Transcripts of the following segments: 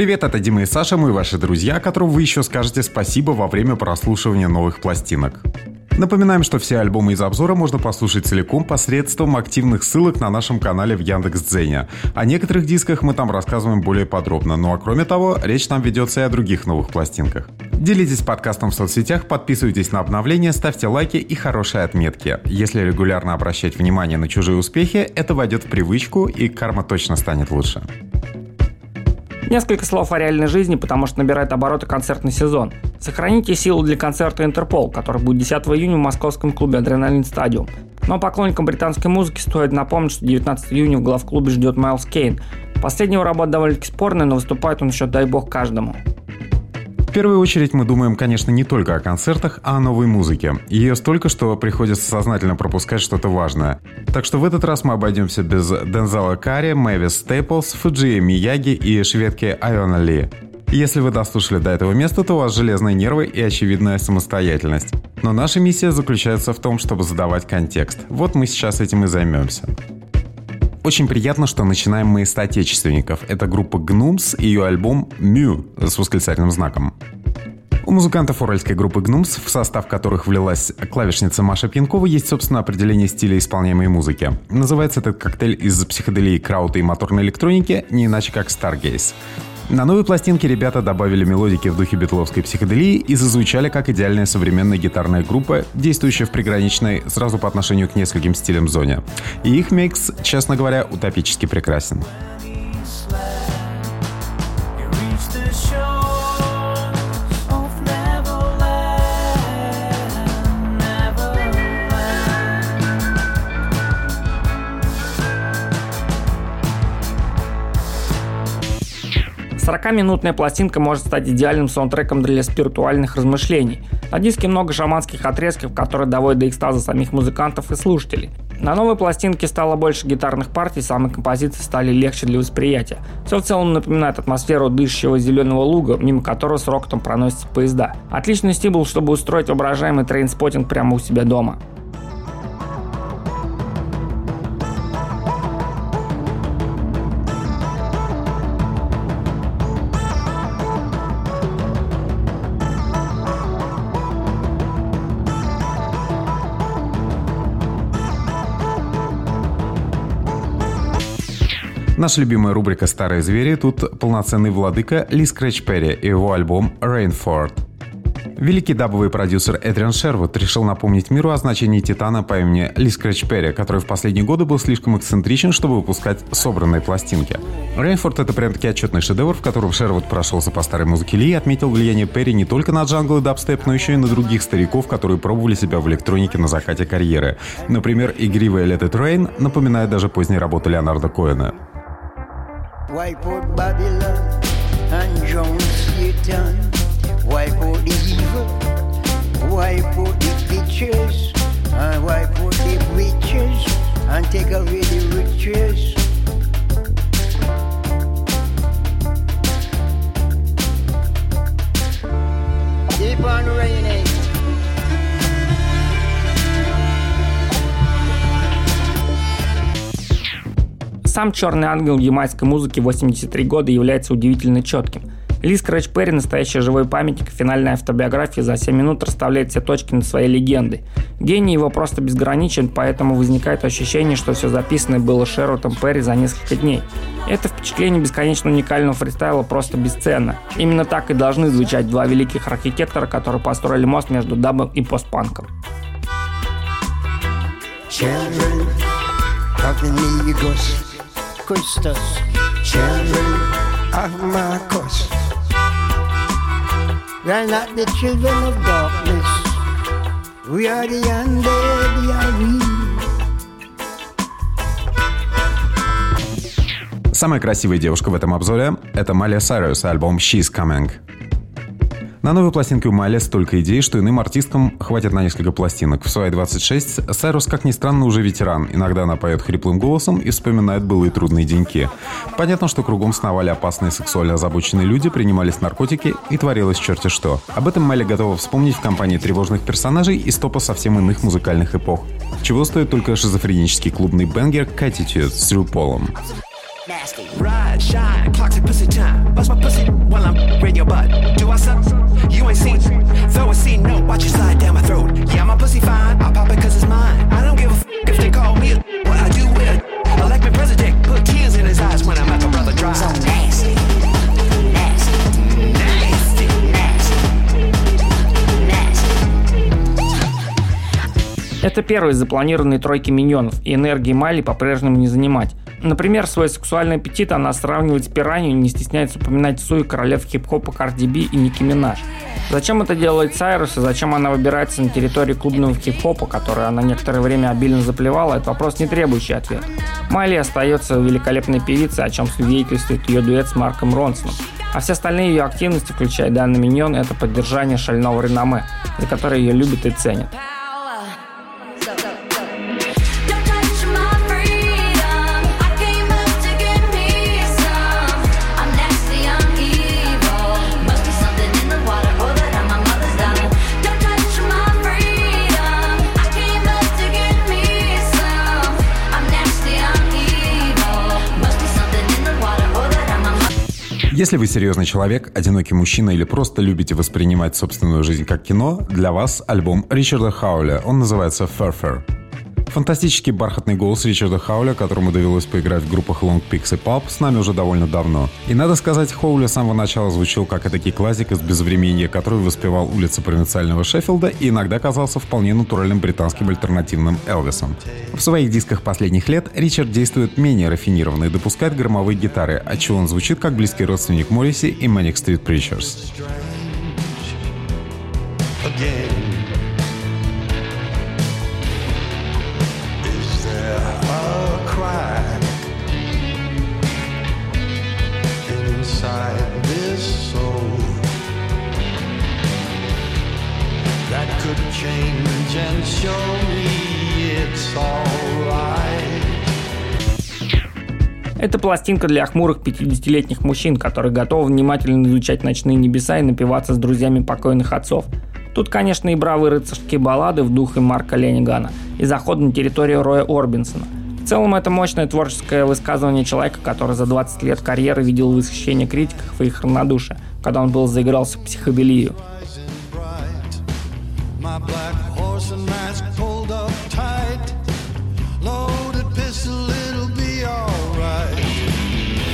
Привет, это Дима и Саша, мы ваши друзья, которым вы еще скажете спасибо во время прослушивания новых пластинок. Напоминаем, что все альбомы из обзора можно послушать целиком посредством активных ссылок на нашем канале в Яндекс.Дзене. О некоторых дисках мы там рассказываем более подробно, ну а кроме того, речь там ведется и о других новых пластинках. Делитесь подкастом в соцсетях, подписывайтесь на обновления, ставьте лайки и хорошие отметки. Если регулярно обращать внимание на чужие успехи, это войдет в привычку и карма точно станет лучше. Несколько слов о реальной жизни, потому что набирает обороты концертный сезон. Сохраните силу для концерта «Интерпол», который будет 10 июня в московском клубе «Адреналин Стадиум». Но поклонникам британской музыки стоит напомнить, что 19 июня в главклубе ждет Майлз Кейн. Последнего работа довольно-таки спорная, но выступает он еще дай бог каждому. В первую очередь мы думаем, конечно, не только о концертах, а о новой музыке. Ее столько, что приходится сознательно пропускать что-то важное. Так что в этот раз мы обойдемся без Дензела Карри, Мэвис Стейплс, Фуджи Мияги и шведки Айона Ли. Если вы дослушали до этого места, то у вас железные нервы и очевидная самостоятельность. Но наша миссия заключается в том, чтобы задавать контекст. Вот мы сейчас этим и займемся. Очень приятно, что начинаем мы с отечественников. Это группа Gnums и ее альбом «Мю» с восклицательным знаком. У музыкантов уральской группы «Гнумс», в состав которых влилась клавишница Маша Пьянкова, есть, собственно, определение стиля исполняемой музыки. Называется этот коктейль из психоделии, краута и моторной электроники не иначе как «Stargaze». На новой пластинке ребята добавили мелодики в духе битловской психоделии и зазвучали как идеальная современная гитарная группа, действующая в приграничной сразу по отношению к нескольким стилям зоне. И их микс, честно говоря, утопически прекрасен. Сорокаминутная пластинка может стать идеальным саундтреком для спиритуальных размышлений. На диске много шаманских отрезков, которые доводят до экстаза самих музыкантов и слушателей. На новой пластинке стало больше гитарных партий, самые композиции стали легче для восприятия. Все в целом напоминает атмосферу дышащего зеленого луга, мимо которого с рокотом проносятся поезда. Отличный стимул, чтобы устроить воображаемый трейнспоттинг прямо у себя дома. Наша любимая рубрика «Старые звери» тут полноценный владыка Lee Scratch Perry и его альбом «Rainford». Великий дабовый продюсер Эдриан Шервуд решил напомнить миру о значении Титана по имени Lee Scratch Perry, который в последние годы был слишком эксцентричен, чтобы выпускать собранные пластинки. Rainford — это прям-таки отчетный шедевр, в котором Шервуд прошелся по старой музыке Ли и отметил влияние Перри не только на джангл и дабстеп, но еще и на других стариков, которые пробовали себя в электронике на закате карьеры. Например, игривая Let It Rain напоминает даже поздние работы Леонарда Коэна. Wipe out Babylon and drown Satan. Wipe out the evil, wipe out the pictures, and wipe out the witches, and take away Сам «Черный ангел» ямайской музыки 83 года является удивительно четким. Ли Скрэч Перри – настоящий живой памятник, финальная автобиография за 7 минут расставляет все точки над своей легендой. Гений его просто безграничен, поэтому возникает ощущение, что все записанное было Шерутом Перри за несколько дней. Это впечатление бесконечно уникального фристайла просто бесценно. Именно так и должны звучать два великих архитектора, которые построили мост между дабом и постпанком. Children Christus, children of Marcus. We are not the children of darkness. We are the undead, we are we. Самая красивая девушка в этом обзоре – это Малия Сайрус, альбом «She's Coming». На новой пластинке у Майли столько идей, что иным артисткам хватит на несколько пластинок. В свои 26 Сайрус, как ни странно, уже ветеран. Иногда она поет хриплым голосом и вспоминает былые трудные деньки. Понятно, что кругом сновали опасные сексуально озабоченные люди, принимались наркотики и творилось черти что. Об этом Майли готова вспомнить в компании тревожных персонажей из топа совсем иных музыкальных эпох. Чего стоит только шизофренический клубный бенгер «Catitude» с Рю Полом. Nasty. Ride, shine, clock to pussy time. Bust my pussy while I'm in your butt. Do I suck? You ain't seen. Throw a C note, watch it slide down my throat. Yeah, my pussy fine. I pop it cause it's mine. I don't give a f if they call me a what I do with it. Elect me president, put tears in his eyes when I'm at the brother drive. So. Nasty. Это первый из запланированной тройки миньонов, и энергии Майли по-прежнему не занимать. Например, свой сексуальный аппетит она сравнивает с пиранью и не стесняется упоминать Суи, королев хип-хопа Карди Би и Ники Минаж. Зачем это делает Сайрус и зачем она выбирается на территории клубного хип-хопа, который она некоторое время обильно заплевала, это вопрос не требующий ответа. Майли остается великолепной певицей, о чем свидетельствует ее дуэт с Марком Ронсоном. А все остальные ее активности, включая данный миньон, это поддержание шального реноме, за которое ее любят и ценят. Если вы серьезный человек, одинокий мужчина или просто любите воспринимать собственную жизнь как кино, для вас альбом Ричарда Хауля. Он называется «Furfur». Фантастический бархатный голос Ричарда Хауля, которому довелось поиграть в группах Long Pix и Pop, с нами уже довольно давно. И надо сказать, Хоули с самого начала звучал как этакий классик из безвременья, который воспевал улицы провинциального Шеффилда и иногда казался вполне натуральным британским альтернативным Элвисом. В своих дисках последних лет Ричард действует менее рафинированно и допускает громовые гитары, отчего он звучит как близкий родственник Морриси и Manic Street Preachers. Again. Это пластинка для хмурых 50-летних мужчин, которые готовы внимательно изучать ночные небеса и напиваться с друзьями покойных отцов. Тут, конечно, и бравые рыцарские баллады в духе Марка Ленигана и заход на территорию Роя Орбинсона. В целом, это мощное творческое высказывание человека, который за 20 лет карьеры видел восхищение критиков и их равнодушие, когда он был заигрался в психоделию. My black horse and mask pulled up tight. Loaded pistol, it'll be alright.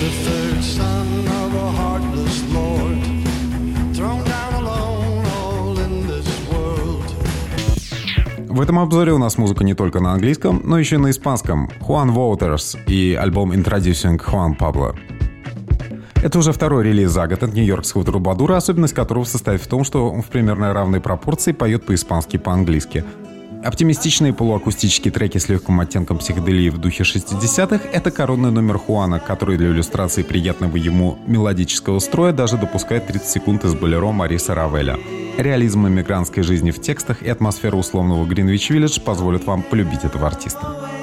The third son of a heartless lord. Thrown down alone all in this world. В этом обзоре у нас музыка не только на английском, но еще и на испанском. Juan Waters и альбом Introducing Juan Pablo. Это уже второй релиз за год от нью-йоркского трубадура, особенность которого состоит в том, что он в примерно равной пропорции поет по-испански и по-английски. Оптимистичные полуакустические треки с легким оттенком психоделии в духе 60-х — это коронный номер Хуана, который для иллюстрации приятного ему мелодического строя даже допускает 30 секунд из болеро Мариса Равеля. Реализм иммигрантской жизни в текстах и атмосфера условного Гринвич-Виллидж позволят вам полюбить этого артиста.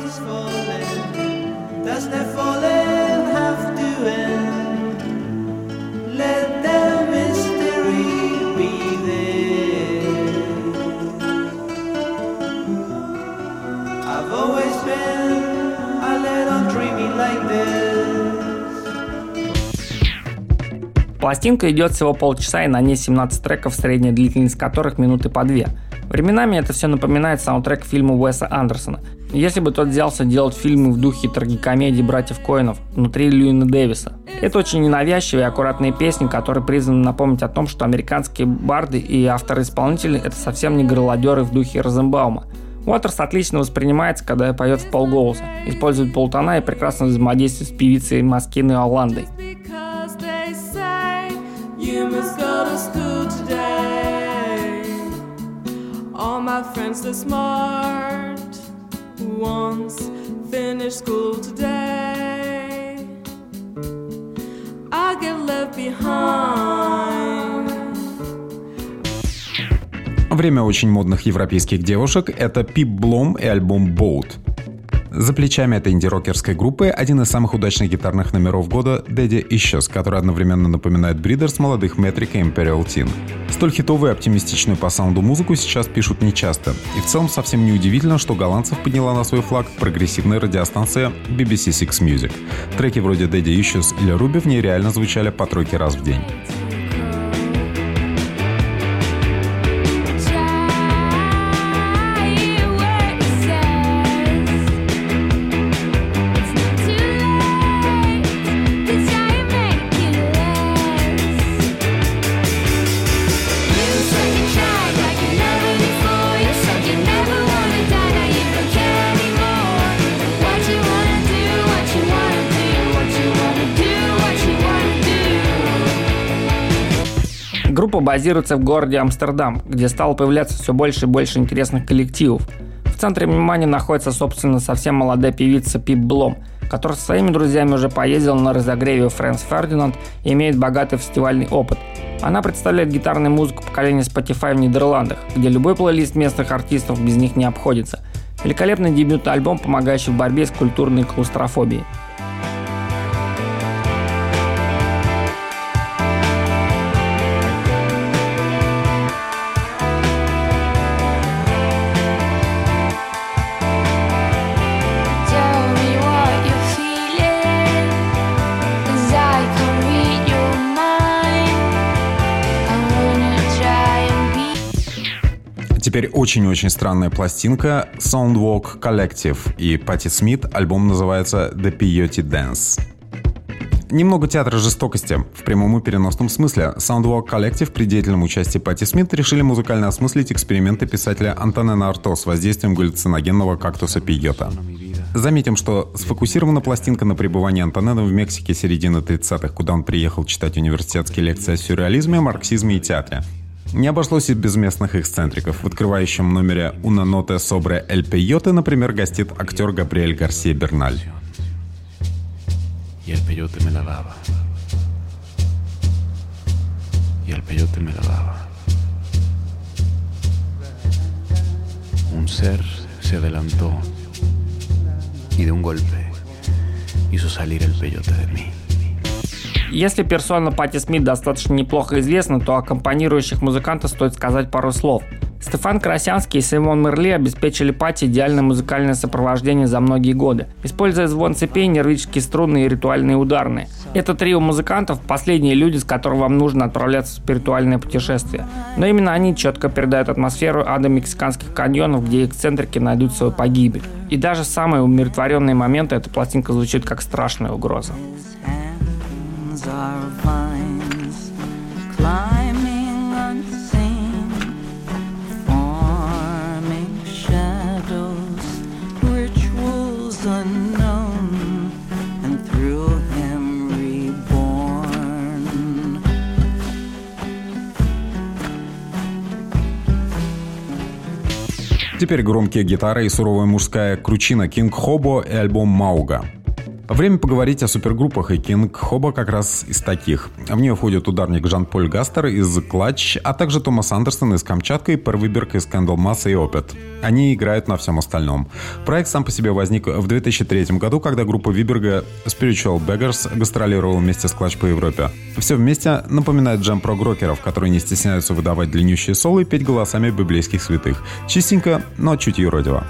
Пластинка идет всего полчаса и на ней 17 треков, средняя длительность которых минуты по две. Временами это все напоминает саундтрек фильма Уэса Андерсона. Если бы тот взялся делать фильмы в духе трагикомедии братьев Коинов внутри Льюина Дэвиса. Это очень ненавязчивые и аккуратные песни, которые призваны напомнить о том, что американские барды и авторы-исполнители это совсем не горлодеры в духе Розенбаума. Уотерс отлично воспринимается, когда поет в полголоса, использует полтона и прекрасно взаимодействует с певицей Маскиной Оландой. All my friends are smart once finished school today. I get left behind. Время очень модных европейских девушек – это Пип Блом и альбом Boat. За плечами этой инди-рокерской группы один из самых удачных гитарных номеров года «Daddy Issues», который одновременно напоминает Бридерс молодых Metric и Imperial Teen. Столь хитовую и оптимистичную по саунду музыку сейчас пишут нечасто. И в целом совсем неудивительно, что голландцев подняла на свой флаг прогрессивная радиостанция BBC Six Music. Треки вроде «Daddy Issues» или «Ruby» в ней реально звучали по тройке раз в день. Группа базируется в городе Амстердам, где стало появляться все больше и больше интересных коллективов. В центре внимания находится, собственно, совсем молодая певица Пип Блом, которая со своими друзьями уже поездила на разогреве Фрэнс Фердинанд и имеет богатый фестивальный опыт. Она представляет гитарную музыку поколения Spotify в Нидерландах, где любой плейлист местных артистов без них не обходится. Великолепный дебютный альбом, помогающий в борьбе с культурной клаустрофобией. Теперь очень-очень странная пластинка Soundwalk Collective и Пати Смит. Альбом называется The Peyote Dance. Немного театра жестокости, в прямом и переносном смысле. Soundwalk Collective при деятельном участии Пати Смит решили музыкально осмыслить эксперименты писателя Антонена Арто с воздействием галлюциногенного кактуса пиота. Заметим, что сфокусирована пластинка на пребывании Антонена в Мексике середины 30-х, куда он приехал читать университетские лекции о сюрреализме, марксизме и театре. Не обошлось и без местных эксцентриков. В открывающем номере «Una note sobre el peyote», например, гостит актер Габриэль Гарсия Берналь. Un ser se adelantó y de un golpe hizo salir el peyote de mí. Если персона Пати Смит достаточно неплохо известна, то о аккомпанирующих музыкантах стоит сказать пару слов. Стефан Красянский и Симон Мерли обеспечили Пати идеальное музыкальное сопровождение за многие годы, используя звон цепей, нервические струны и ритуальные ударные. Это трио музыкантов – последние люди, с которыми вам нужно отправляться в спиритуальное путешествие. Но именно они четко передают атмосферу ада мексиканских каньонов, где эксцентрики найдут свою погибель. И даже самые умиротворенные моменты эта пластинка звучит как страшная угроза. Теперь громкие гитары и суровая мужская кручина King Hobo и альбом Mauga. Время поговорить о супергруппах, и King Hobo как раз из таких. В нее входят ударник Жан-Поль Гастер из Clutch, а также Томас Андерсон из Kamchatka и Пер Виберг из Candlemass и Opeth. Они играют на всем остальном. Проект сам по себе возник в 2003 году, когда группа Виберга Spiritual Beggars гастролировала вместе с Clutch по Европе. Все вместе напоминает джем прог-рокеров которые не стесняются выдавать длиннющие соло и петь голосами библейских святых. Чистенько, но чуть юродиво.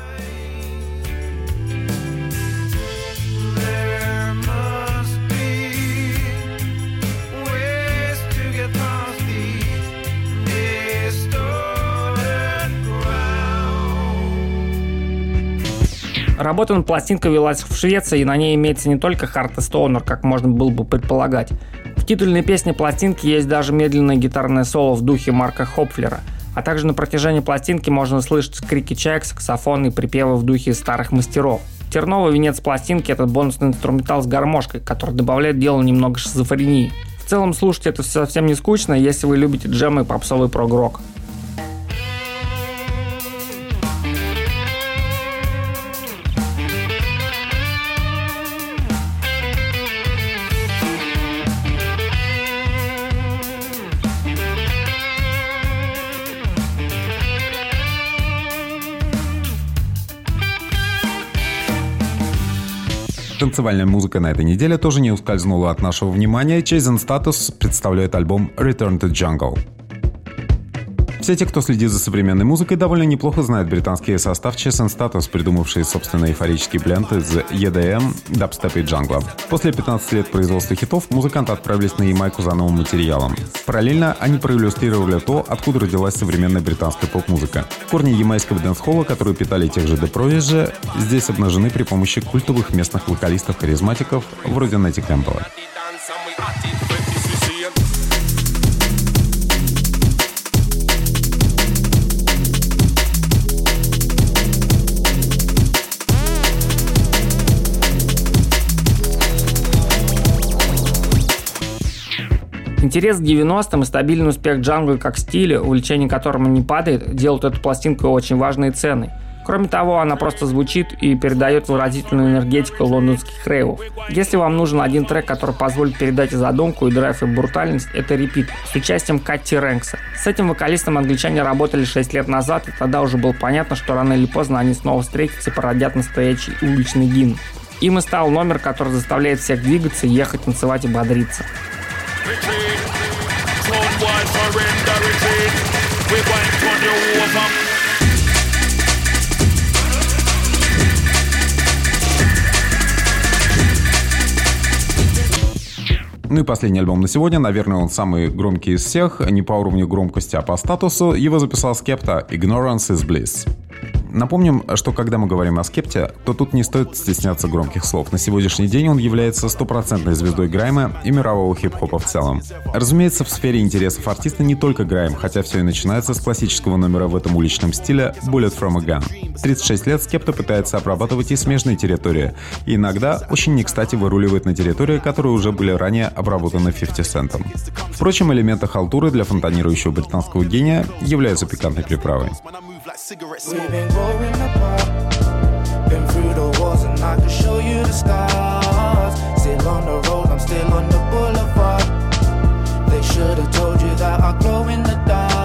Работа над пластинкой велась в Швеции, и на ней имеется не только Харт и Стоунер, как можно было бы предполагать. В титульной песне пластинки есть даже медленное гитарное соло в духе Марка Хопфлера. А также на протяжении пластинки можно слышать крики чаек, саксофон и припевы в духе старых мастеров. Терновый венец пластинки – это бонусный инструментал с гармошкой, который добавляет делу немного шизофрении. В целом слушать это совсем не скучно, если вы любите джемы и попсовый прогрок. Танцевальная музыка на этой неделе тоже не ускользнула от нашего внимания. Chase & Status представляет альбом RTRN II JUNGLE. Все те, кто следит за современной музыкой, довольно неплохо знают британский состав Chase & Status, придумавший собственный эйфорический бленд из EDM, дабстепа и джангла. После 15 лет производства хитов музыканты отправились на Ямайку за новым материалом. Параллельно они проиллюстрировали то, откуда родилась современная британская поп-музыка. Корни ямайского дэнсхолла, которые питали тех же The здесь обнажены при помощи культовых местных вокалистов-харизматиков вроде Нетти Кэмпбелла. Интерес к 90-м и стабильный успех джангла как стиля, увлечение которым не падает, делают эту пластинку очень важной и ценной. Кроме того, она просто звучит и передает выразительную энергетику лондонских рейвов. Если вам нужен один трек, который позволит передать и задумку, и драйв, и брутальность, это «Репит» с участием Катти Рэнкса. С этим вокалистом англичане работали 6 лет назад, и тогда уже было понятно, что рано или поздно они снова встретятся и породят настоящий уличный гимн. Им и стал номер, который заставляет всех двигаться, ехать, танцевать и бодриться. Boy surrender retreat. We going to the over. Ну и последний альбом на сегодня, наверное, он самый громкий из всех, не по уровню громкости, а по статусу. Его записал Скепта «Ignorance is Bliss». Напомним, что когда мы говорим о скепте, то тут не стоит стесняться громких слов. На сегодняшний день он является стопроцентной звездой Грайма и мирового хип-хопа в целом. Разумеется, в сфере интересов артиста не только Грайм, хотя все и начинается с классического номера в этом уличном стиле «Bullet from a Gun». 36 лет Скепта пытается обрабатывать и смежные территории, и иногда очень не кстати выруливает на территории, которые уже были ранее обработаны 50 центом. Впрочем, элементы халтуры для фонтанирующего британского гения являются пикантной приправой. Cigarette smoke. We've been growing apart, been through the wars, and I can show you the scars. Still on the road, I'm still on the boulevard. They should have told you that I glow in the dark.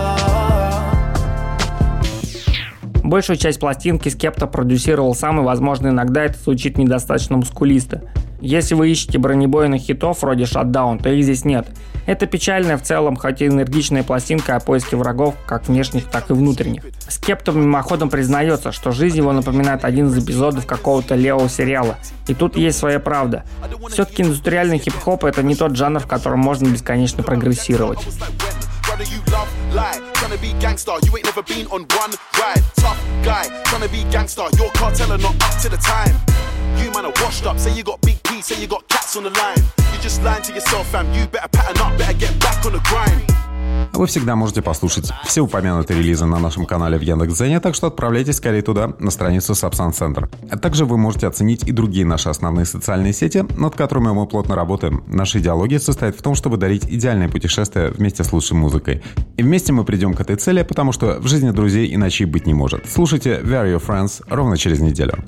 Большую часть пластинки Скепта продюсировал сам, и, возможно, иногда это звучит недостаточно мускулисто. Если вы ищете бронебойных хитов вроде Shutdown, то их здесь нет. Это печальная в целом, хоть и энергичная пластинка о поиске врагов, как внешних, так и внутренних. Скепта мимоходом признается, что жизнь его напоминает один из эпизодов какого-то левого сериала. И тут есть своя правда. Все-таки индустриальный хип-хоп это не тот жанр, в котором можно бесконечно прогрессировать. Trying to be gangster, you ain't never been on one ride. Tough guy, trying to be gangster, your cartel are not up to the time. You man are washed up, say you got P, say you got cats on the line. You just lying to yourself, fam. You better pattern up, better get back on the grind. Вы всегда можете послушать все упомянутые релизы на нашем канале в Яндекс.Дзене, так что отправляйтесь скорее туда, на страницу Subsan Center. А также вы можете оценить и другие наши основные социальные сети, над которыми мы плотно работаем. Наша идеология состоит в том, чтобы дарить идеальное путешествие вместе с лучшей музыкой. И вместе мы придем к этой цели, потому что в жизни друзей иначе быть не может. Слушайте Where Your Friends ровно через неделю.